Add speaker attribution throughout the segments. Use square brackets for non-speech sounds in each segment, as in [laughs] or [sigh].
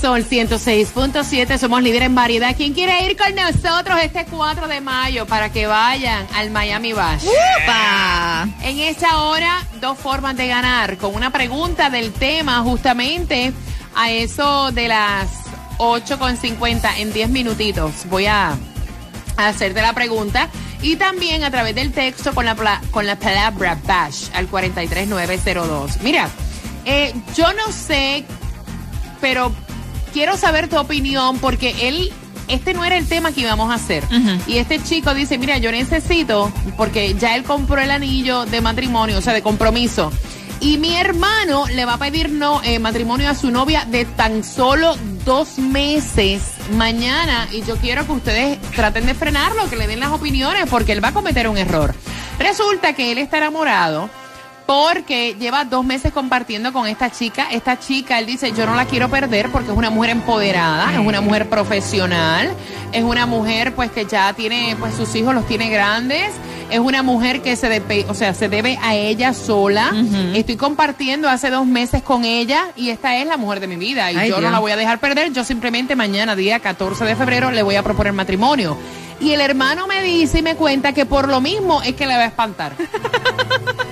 Speaker 1: Sol 106.7, somos líderes en variedad. ¿Quién quiere ir con nosotros este 4 de mayo para que vayan al Miami Bash? En esta hora, dos formas de ganar. Con una pregunta del tema, justamente a eso de las 8.50 en 10 minutitos. Voy a hacerte la pregunta. Y también a través del texto con la, con la palabra Bash al 43902. Mira, eh, yo no sé pero quiero saber tu opinión porque él, este no era el tema que íbamos a hacer. Y este chico dice, mira, yo necesito, porque ya él compró el anillo de matrimonio, o sea, de compromiso. Y mi hermano le va a pedir no, eh, matrimonio a su novia de tan solo dos meses mañana. Y yo quiero que ustedes traten de frenarlo, que le den las opiniones, porque él va a cometer un error. Resulta que él está enamorado porque lleva dos meses compartiendo con esta chica. Esta chica, él dice, yo no la quiero perder porque es una mujer empoderada, es una mujer profesional, es una mujer pues que ya tiene, pues sus hijos los tiene grandes, es una mujer que se debe, o sea, se debe a ella sola. Estoy compartiendo hace dos meses con ella y esta es la mujer de mi vida y
Speaker 2: Ay,
Speaker 1: yo no la voy a dejar perder. Yo simplemente mañana, día 14 de febrero, le voy a proponer matrimonio. Y el hermano me dice y me cuenta que por lo mismo es que le va a espantar. [laughs]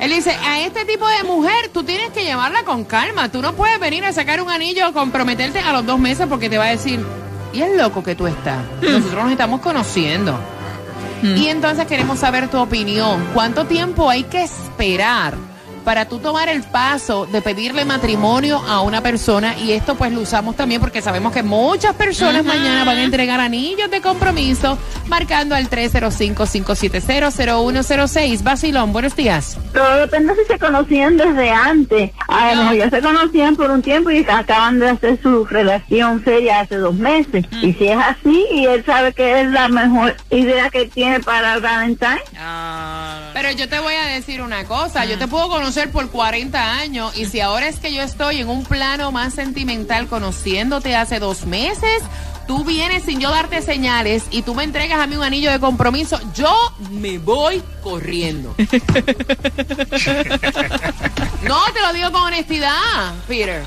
Speaker 1: Él dice, a este tipo de mujer tú tienes que llevarla con calma. Tú no puedes venir a sacar un anillo o comprometerte a los dos meses porque te va a decir, y es loco que tú estás. Nosotros nos estamos conociendo. Y entonces queremos saber tu opinión. ¿Cuánto tiempo hay que esperar para tú tomar el paso de pedirle matrimonio a una persona? Y esto pues lo usamos también porque sabemos que muchas personas mañana van a entregar anillos de compromiso marcando al 305-570-0106. Basilón, buenos días.
Speaker 3: Todo depende si se conocían desde antes. A lo mejor ya se conocían por un tiempo y acaban de hacer su relación seria hace dos meses. Y si es así, y él sabe que es la mejor idea que tiene para Valentine,
Speaker 1: Pero yo te voy a decir una cosa, yo te puedo conocer por 40 años y si ahora es que yo estoy en un plano más sentimental conociéndote hace dos meses, tú vienes sin yo darte señales y tú me entregas a mí un anillo de compromiso, yo me voy corriendo. [laughs] no, te lo digo con honestidad, Peter.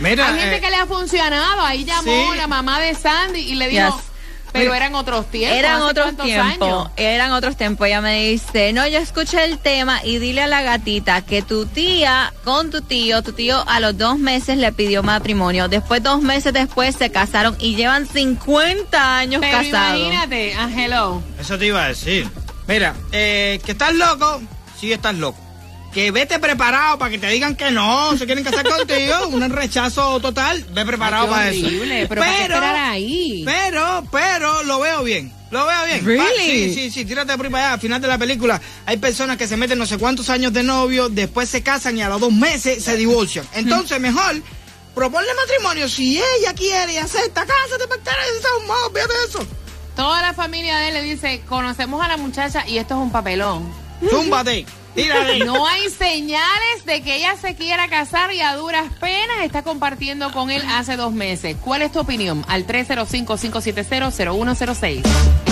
Speaker 4: Mira,
Speaker 1: Hay gente
Speaker 4: eh,
Speaker 1: que le ha funcionado, ahí llamó
Speaker 4: sí.
Speaker 1: la mamá de Sandy y le dijo,
Speaker 2: Yes.
Speaker 1: Pero eran otros tiempos.
Speaker 2: Eran
Speaker 1: ¿hace
Speaker 2: otros tiempos, eran otros tiempos. Ella me dice, no, yo escuché el tema y dile a la gatita que tu tía con tu tío, tu tío a los dos meses le pidió matrimonio. Después, dos meses después se casaron y llevan 50 años
Speaker 1: Pero
Speaker 2: casados.
Speaker 1: imagínate, hello.
Speaker 4: Eso te iba a decir. Mira, eh, que estás loco, sí estás loco. Que vete preparado para que te digan que no, se quieren casar contigo, [laughs] un rechazo total, ve preparado
Speaker 1: Ay,
Speaker 4: para
Speaker 1: horrible,
Speaker 4: eso.
Speaker 1: pero ¿para esperar ahí?
Speaker 4: Pero, pero, lo veo bien, lo veo bien.
Speaker 2: Really?
Speaker 4: Sí, sí, sí, tírate por ahí para allá. Al final de la película hay personas que se meten no sé cuántos años de novio, después se casan y a los dos meses se divorcian. Entonces, mejor proponle matrimonio. Si ella quiere y acepta, cásate, pactar, olvídate de eso.
Speaker 1: Toda la familia de él le dice, conocemos a la muchacha y esto es un papelón.
Speaker 4: Túmbate, tírate.
Speaker 1: No hay señales de que ella se quiera casar y a duras penas está compartiendo con él hace dos meses. ¿Cuál es tu opinión? Al 305-570-0106.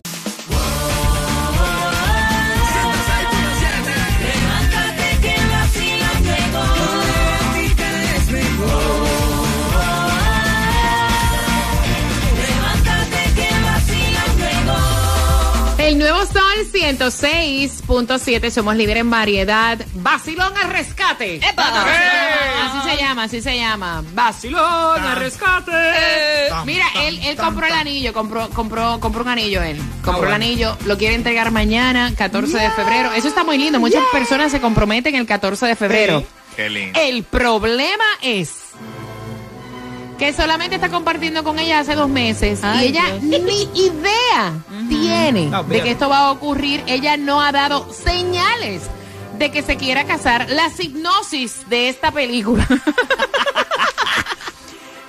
Speaker 1: Sol 106.7, somos líder en variedad. Vacilón al rescate. Así se llama, así se llama. Vacilón al rescate. Mira, él, él compró el anillo, compró, compró, compró un anillo él. Compró el anillo, lo quiere entregar mañana, 14 de febrero. Eso está muy lindo. Muchas personas se comprometen el 14 de febrero.
Speaker 5: Qué lindo.
Speaker 1: El problema es que solamente está compartiendo con ella hace dos meses
Speaker 2: Ay,
Speaker 1: y ella
Speaker 2: Dios.
Speaker 1: ni idea tiene
Speaker 4: No,
Speaker 1: de que esto va a ocurrir. Ella no ha dado señales de que se quiera casar. La hipnosis de esta película. [laughs]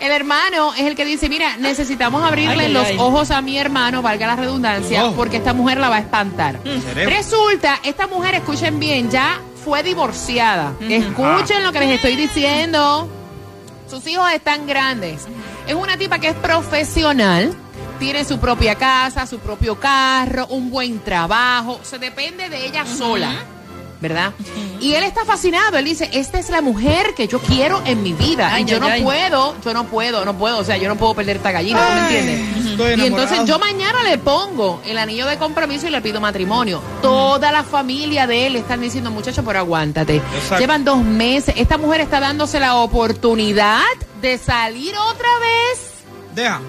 Speaker 1: El hermano es el que dice, mira, necesitamos abrirle
Speaker 2: Ay, ay,
Speaker 1: los
Speaker 2: ay.
Speaker 1: ojos a mi hermano, valga la redundancia,
Speaker 4: Oh.
Speaker 1: porque esta mujer la va a espantar.
Speaker 4: Cerebro.
Speaker 1: Resulta, esta mujer, escuchen bien, ya fue divorciada. Escuchen lo que les estoy diciendo. Sus hijos están grandes. Es una tipa que es profesional, tiene su propia casa, su propio carro, un buen trabajo, se depende de ella sola, ¿verdad? Y él está fascinado, él dice, esta es la mujer que yo quiero en mi vida.
Speaker 2: Ay,
Speaker 1: y yo
Speaker 2: ay,
Speaker 1: no
Speaker 2: ay.
Speaker 1: puedo, yo no puedo, no puedo, o sea, yo no puedo perder esta gallina, ¿tú me entiendes? Y entonces yo mañana le pongo el anillo de compromiso y le pido matrimonio. Toda la familia de él están diciendo, muchacho, pero aguántate.
Speaker 4: Exacto.
Speaker 1: Llevan dos meses. Esta mujer está dándose la oportunidad de salir otra vez
Speaker 4: Deja.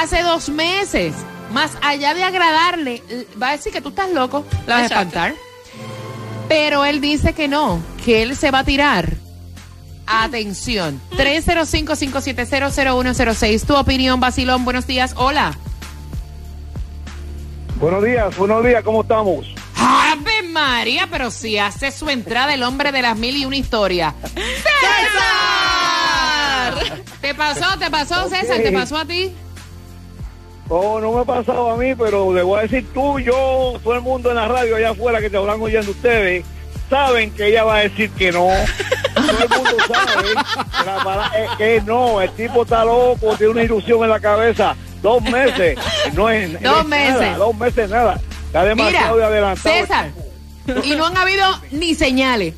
Speaker 1: hace dos meses. Más allá de agradarle, va a decir que tú estás loco, la vas a espantar. Pero él dice que no, que él se va a tirar. Atención, 305-570-0106. Tu opinión, Basilón. Buenos días. Hola.
Speaker 6: Buenos días, buenos días, ¿cómo estamos?
Speaker 1: ¡Ave María! Pero si hace su entrada el hombre de las mil y una historia. ¡César! ¿Te pasó? ¿Te pasó. César? ¿Te pasó a ti?
Speaker 6: Oh, no me ha pasado a mí, pero le voy a decir tú, yo, todo el mundo en la radio allá afuera que te habrán oyendo ustedes, saben que ella va a decir que no. todo el mundo sabe que, eh, que no, el tipo está loco, tiene una ilusión en la cabeza. Dos meses, no es, no
Speaker 1: Dos
Speaker 6: es
Speaker 1: meses.
Speaker 6: nada, dos meses nada. Está demasiado de
Speaker 1: Mira,
Speaker 6: adelantado.
Speaker 1: César. Y no han habido ni señales.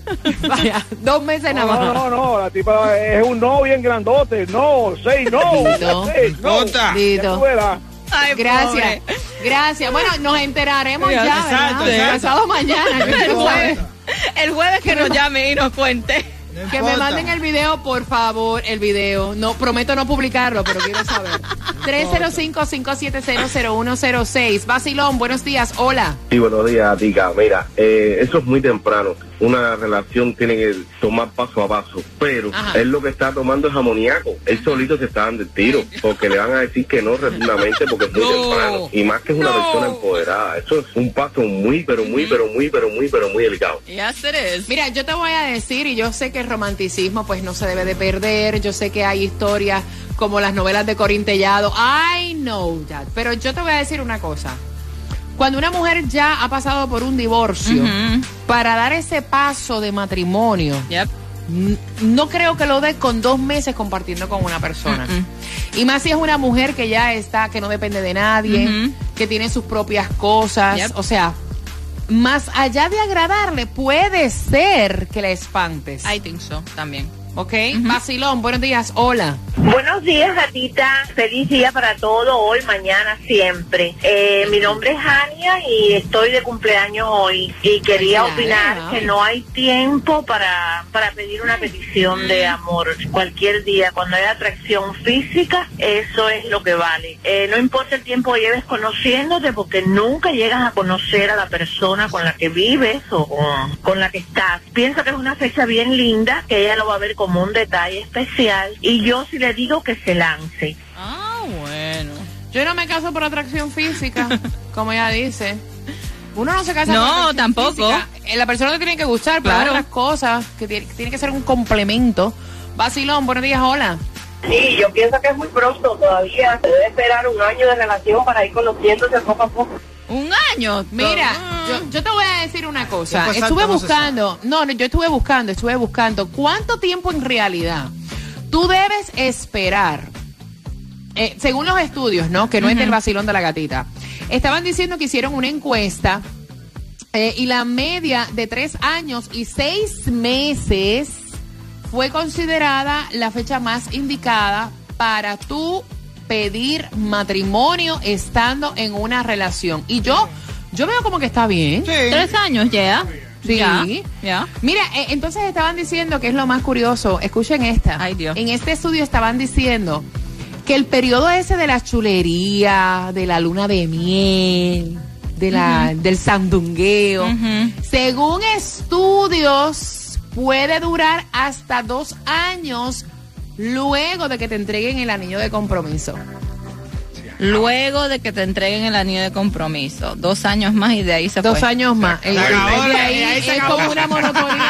Speaker 1: Vaya, dos meses
Speaker 6: No,
Speaker 1: nada
Speaker 6: no,
Speaker 1: más.
Speaker 6: no, no, la tipa es un no bien grandote, no, seis no,
Speaker 1: Dito.
Speaker 6: seis no.
Speaker 4: Dita.
Speaker 6: Ya tú verás.
Speaker 2: Ay,
Speaker 1: Gracias.
Speaker 2: pobre.
Speaker 1: Gracias. Bueno, nos enteraremos ya,
Speaker 4: Exacto.
Speaker 1: Pasado mañana.
Speaker 2: El jueves, el jueves que nos llame y nos cuente.
Speaker 4: No
Speaker 1: Que me manden el video, por favor, el video. No, prometo no publicarlo, pero quiero saber. [laughs] 305-570-0106. Basilón, buenos días. Hola.
Speaker 7: Sí, buenos días, Tica. Mira, eh, eso es muy temprano. Una relación tiene que tomar paso a paso, pero
Speaker 1: Ajá.
Speaker 7: él lo que está tomando es amoníaco. Él solito se está dando el tiro, [laughs] porque le van a decir que no rotundamente porque es muy
Speaker 4: No.
Speaker 7: temprano. Y más que es una
Speaker 1: No.
Speaker 7: persona empoderada. Eso es un paso muy, pero muy, pero muy, pero muy, pero muy delicado.
Speaker 2: Yes, it is.
Speaker 1: Mira, yo te voy a decir, y yo sé que el romanticismo pues no se debe de perder, yo sé que hay historias como las novelas de Corintellado, I know that, pero yo te voy a decir una cosa. Cuando una mujer ya ha pasado por un divorcio, para dar ese paso de matrimonio,
Speaker 2: Yep.
Speaker 1: no creo que lo dé con dos meses compartiendo con una persona. Y más si es una mujer que ya está, que no depende de nadie, que tiene sus propias cosas.
Speaker 2: Yep.
Speaker 1: O sea, más allá de agradarle, puede ser que la espantes.
Speaker 2: I think so, también.
Speaker 1: ¿Ok? Vacilón, buenos días. Hola.
Speaker 3: Buenos días, gatita. Feliz día para todo, hoy, mañana, siempre. Eh, mi nombre es Ania y estoy de cumpleaños hoy. Y quería opinar que no hay tiempo para, para pedir una petición de amor. Cualquier día, cuando hay atracción física, eso es lo que vale. Eh, no importa el tiempo que lleves conociéndote, porque nunca llegas a conocer a la persona con la que vives o con, con la que estás. Pienso que es una fecha bien linda, que ella lo va a ver como un detalle especial. Y yo sí le digo que se lance.
Speaker 2: Ah, bueno.
Speaker 1: Yo no me caso por atracción física, [laughs] como ella dice. Uno no se casa
Speaker 2: No,
Speaker 1: por
Speaker 2: tampoco.
Speaker 1: física. Eh, La persona te tiene que gustar para
Speaker 2: Claro.
Speaker 1: las cosas, que tiene, tiene que ser un complemento. Vacilón, buenos días, hola.
Speaker 3: Sí, yo pienso que es muy pronto todavía. Se debe esperar un año de relación para ir conociéndose poco a poco.
Speaker 2: Un año.
Speaker 1: Mira,
Speaker 2: Ah.
Speaker 1: yo, yo te voy a decir una cosa. Estuve buscando, no, no, yo estuve buscando, estuve buscando cuánto tiempo en realidad tú debes esperar eh, según los estudios, ¿no? Que no es del vacilón de la gatita. Estaban diciendo que hicieron una encuesta eh, y la media de tres años y seis meses fue considerada la fecha más indicada para tú pedir matrimonio estando en una relación. Y yo, yo veo como que está bien.
Speaker 2: Tres años ya.
Speaker 1: Sí.
Speaker 2: Ya, ya.
Speaker 1: Mira, eh, entonces estaban diciendo que es lo más curioso. Escuchen esta.
Speaker 2: Ay, Dios.
Speaker 1: En este estudio estaban diciendo que el periodo ese de la chulería, de la luna de miel, de la, del sandungueo, según estudios, puede durar hasta dos años luego de que te entreguen el anillo de compromiso.
Speaker 2: Luego de que te entreguen el anillo de compromiso. Dos años más y de ahí se
Speaker 1: Dos
Speaker 2: fue.
Speaker 1: años más.
Speaker 4: Se
Speaker 1: Y-
Speaker 4: acabó
Speaker 1: y de
Speaker 4: la-
Speaker 1: ahí
Speaker 4: y ahí se
Speaker 1: es
Speaker 4: acabó.
Speaker 1: como una monotonía.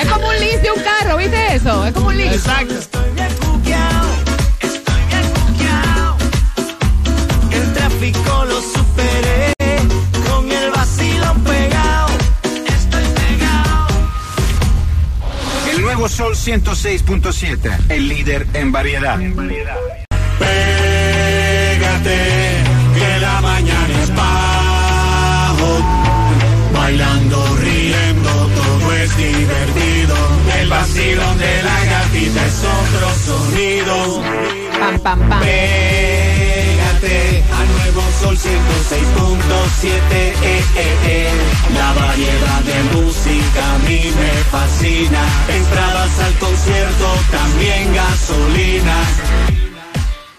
Speaker 1: es como un lease de un carro, ¿viste eso? Es como un lease.
Speaker 4: Exacto.
Speaker 8: Estoy bien cuqueado, estoy bien cuqueado. El tráfico lo superé,
Speaker 5: Sol 106.7, el líder en variedad.
Speaker 8: Pégate, que la mañana es bajo. Bailando, riendo, todo es divertido. El vacilón de la gatita es otro sonido.
Speaker 1: Pam, pam, pam.
Speaker 8: Pégate al nuevo Sol 106.7. Eh, eh, eh. La variedad de música a mí me fascina. Entradas al concierto, también gasolina.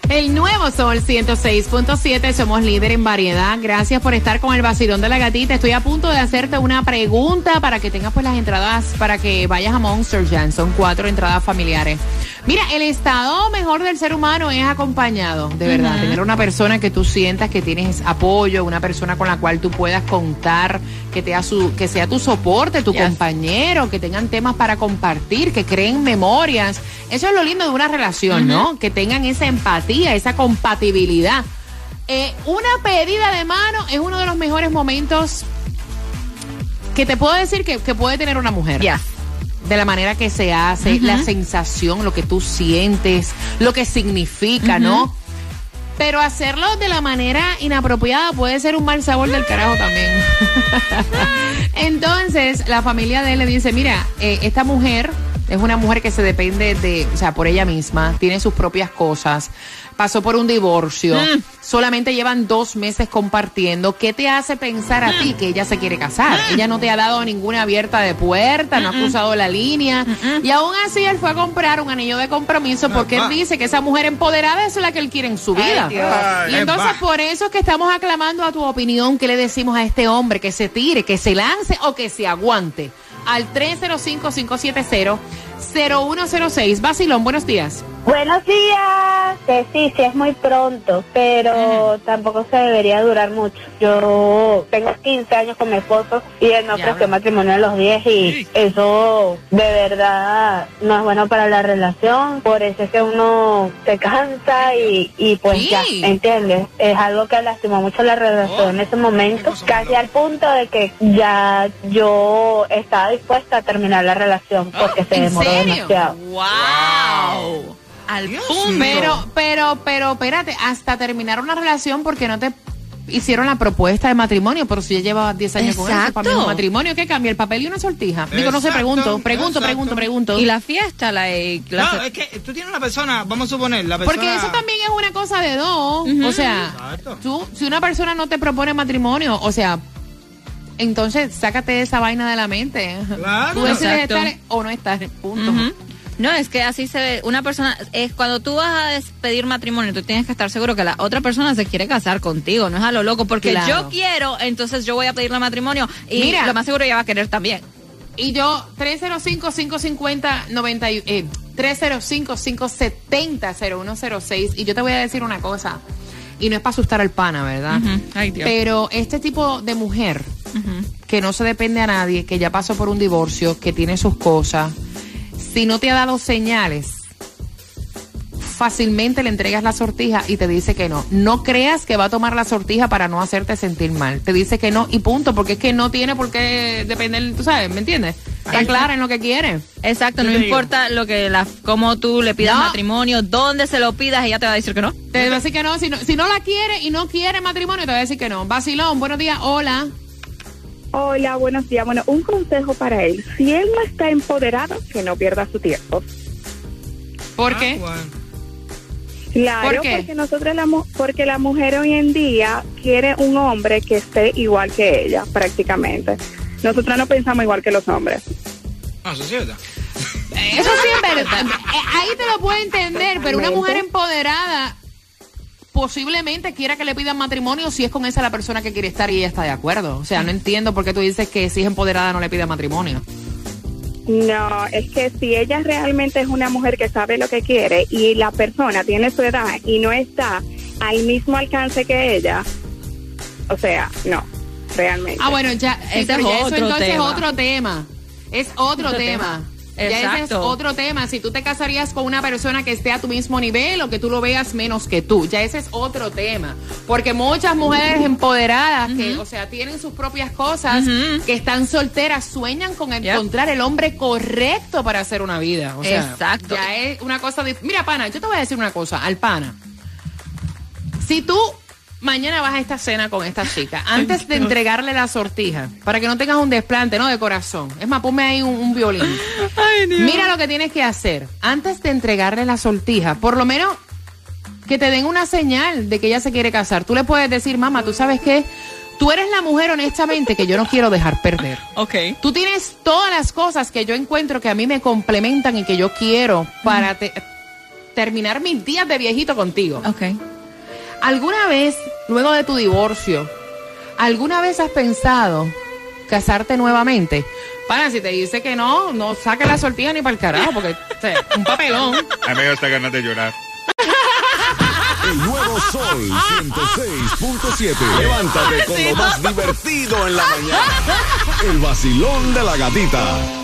Speaker 1: El nuevo Sol 106.7, somos líder en variedad. Gracias por estar con el vacilón de la gatita. Estoy a punto de hacerte una pregunta para que tengas pues las entradas para que vayas a Monster Jam. Son cuatro entradas familiares. Mira, el estado mejor del ser humano es acompañado, de verdad. Tener una persona que tú sientas que tienes apoyo, una persona con la cual tú puedas contar, que, te su, que sea tu soporte, tu
Speaker 2: Yes.
Speaker 1: compañero, que tengan temas para compartir, que creen memorias. Eso es lo lindo de una relación, ¿no? Que tengan esa empatía, esa compatibilidad. Eh, una pedida de mano es uno de los mejores momentos que te puedo decir que, que puede tener una mujer.
Speaker 2: Ya.
Speaker 1: De la manera que se hace, la sensación, lo que tú sientes, lo que significa, ¿no? Pero hacerlo de la manera inapropiada puede ser un mal sabor del carajo también. [laughs] Entonces, la familia de él le dice, mira, eh, esta mujer es una mujer que se depende de, o sea, por ella misma, tiene sus propias cosas, pasó por un divorcio, solamente llevan dos meses compartiendo. ¿Qué te hace pensar a ti que ella se quiere casar? Ella no te ha dado ninguna abierta de puerta, no ha cruzado la línea. Y aún así él fue a comprar un anillo de compromiso porque él dice que esa mujer empoderada es la que él quiere en su vida. Y entonces por eso es que estamos aclamando a tu opinión. ¿Qué le decimos a este hombre? Que se tire, que se lance o que se aguante. Al 305-570-0106. Basilón, buenos días.
Speaker 3: Buenos días. Que sí, sí es muy pronto, pero tampoco se debería durar mucho. Yo tengo 15 años con mi esposo y él me ofreció matrimonio a los 10 y eso de verdad no es bueno para la relación. Por eso es que uno se cansa y, y pues
Speaker 1: Sí.
Speaker 3: ya, ¿entiendes? Es algo que lastimó mucho la relación en ese momento, casi al punto de que ya yo estaba dispuesta a terminar la relación porque se
Speaker 1: ¿en
Speaker 3: demoró
Speaker 1: serio?
Speaker 3: demasiado.
Speaker 2: ¡Wow! Al punto.
Speaker 1: Pero, pero, pero, espérate, hasta terminar una relación porque no te hicieron la propuesta de matrimonio, pero si ya llevabas 10 años con él, eso para mí un
Speaker 2: Exacto.
Speaker 1: matrimonio, ¿qué cambia? ¿El papel y una sortija? Digo, no sé,
Speaker 4: Exacto,
Speaker 1: pregunto, pregunto,
Speaker 4: exacto.
Speaker 1: pregunto, pregunto.
Speaker 2: Y la fiesta, la, eh, la-
Speaker 4: No, es que tú tienes una persona, vamos a suponer, la persona...
Speaker 1: Porque eso también es una cosa de dos. O sea,
Speaker 4: Exacto.
Speaker 1: tú, si una persona no te propone matrimonio, o sea, entonces sácate esa vaina de la mente.
Speaker 4: Claro.
Speaker 1: Tú decides
Speaker 2: Exacto.
Speaker 1: estar o no estar, punto.
Speaker 2: Ujú. No, es que así se ve. Una persona, es cuando tú vas a despedir matrimonio, tú tienes que estar seguro que la otra persona se quiere casar contigo, no es a lo loco, porque
Speaker 1: Claro.
Speaker 2: yo quiero, entonces yo voy a pedirle matrimonio y
Speaker 1: Mira.
Speaker 2: lo más seguro ella va a querer también.
Speaker 1: Y yo, 305-550-90, eh, 305-570-0106. Y yo te voy a decir una cosa. Y no es para asustar al pana, ¿verdad?
Speaker 2: Ay, Dios.
Speaker 1: Pero este tipo de mujer que no se depende a nadie, que ya pasó por un divorcio, que tiene sus cosas, si no te ha dado señales, fácilmente le entregas la sortija y te dice que no. No creas que va a tomar la sortija para no hacerte sentir mal. Te dice que no y punto, porque es que no tiene por qué depender, tú sabes, ¿me entiendes? Está clara en lo que quiere.
Speaker 2: Exacto, no importa lo que la, cómo tú le pidas
Speaker 1: No.
Speaker 2: matrimonio, dónde se lo pidas, ella te va a decir que no.
Speaker 1: Te va a decir que no si, no. si no la quiere y no quiere matrimonio, te va a decir que no. Vacilón, buenos días, hola.
Speaker 9: Hola, buenos días. Bueno, un consejo para él. Si él no está empoderado, que no pierda su tiempo.
Speaker 1: ¿Por qué?
Speaker 9: Claro,
Speaker 1: ¿Por qué?
Speaker 9: porque nosotros la mu- porque la mujer hoy en día quiere un hombre que esté igual que ella, prácticamente. Nosotros no pensamos igual que los hombres.
Speaker 4: No, eso es cierto.
Speaker 1: Eso sí es verdad. Eh, Ahí te lo puedo entender, pero una mujer empoderada posiblemente quiera que le pidan matrimonio si es con esa la persona que quiere estar y ella está de acuerdo. O sea, no entiendo por qué tú dices que si es empoderada no le pide matrimonio.
Speaker 9: No, es que si ella realmente es una mujer que sabe lo que quiere y la persona tiene su edad y no está al mismo alcance que ella, o sea, no, realmente.
Speaker 1: Ah, bueno, ya, sí,
Speaker 2: Ese
Speaker 1: pero
Speaker 2: es
Speaker 1: ya eso
Speaker 2: otro
Speaker 1: entonces es otro tema. Es otro,
Speaker 2: Otro
Speaker 1: tema.
Speaker 2: tema.
Speaker 1: Ya ese es otro tema. Si tú te casarías con una persona que esté a tu mismo nivel o que tú lo veas menos que tú, ya ese es otro tema. Porque muchas mujeres empoderadas que, o sea, tienen sus propias cosas, que están solteras, sueñan con encontrar el hombre correcto para hacer una vida. O sea,
Speaker 2: Exacto.
Speaker 1: Ya es una cosa. Mira, pana, yo te voy a decir una cosa, al pana. Si tú mañana vas a esta cena con esta chica, antes de entregarle la sortija, para que no tengas un desplante, ¿no? De corazón. Es más, ponme ahí un, un violín. Mira lo que tienes que hacer. Antes de entregarle la sortija, por lo menos que te den una señal de que ella se quiere casar. Tú le puedes decir, mamá, ¿tú sabes qué? Tú eres la mujer, honestamente, que yo no quiero dejar perder.
Speaker 2: Ok.
Speaker 1: Tú tienes todas las cosas que yo encuentro que a mí me complementan y que yo quiero para te- terminar mis días de viejito contigo.
Speaker 2: Ok.
Speaker 1: ¿Alguna vez, luego de tu divorcio, alguna vez has pensado casarte nuevamente? Para, si te dice que no, no saque la sortija ni para el carajo, porque o sea, un papelón.
Speaker 10: A mí me da hasta ganas de llorar. [laughs]
Speaker 11: El nuevo Sol 106.7. Levántate con lo más divertido en la mañana. El vacilón de la gatita.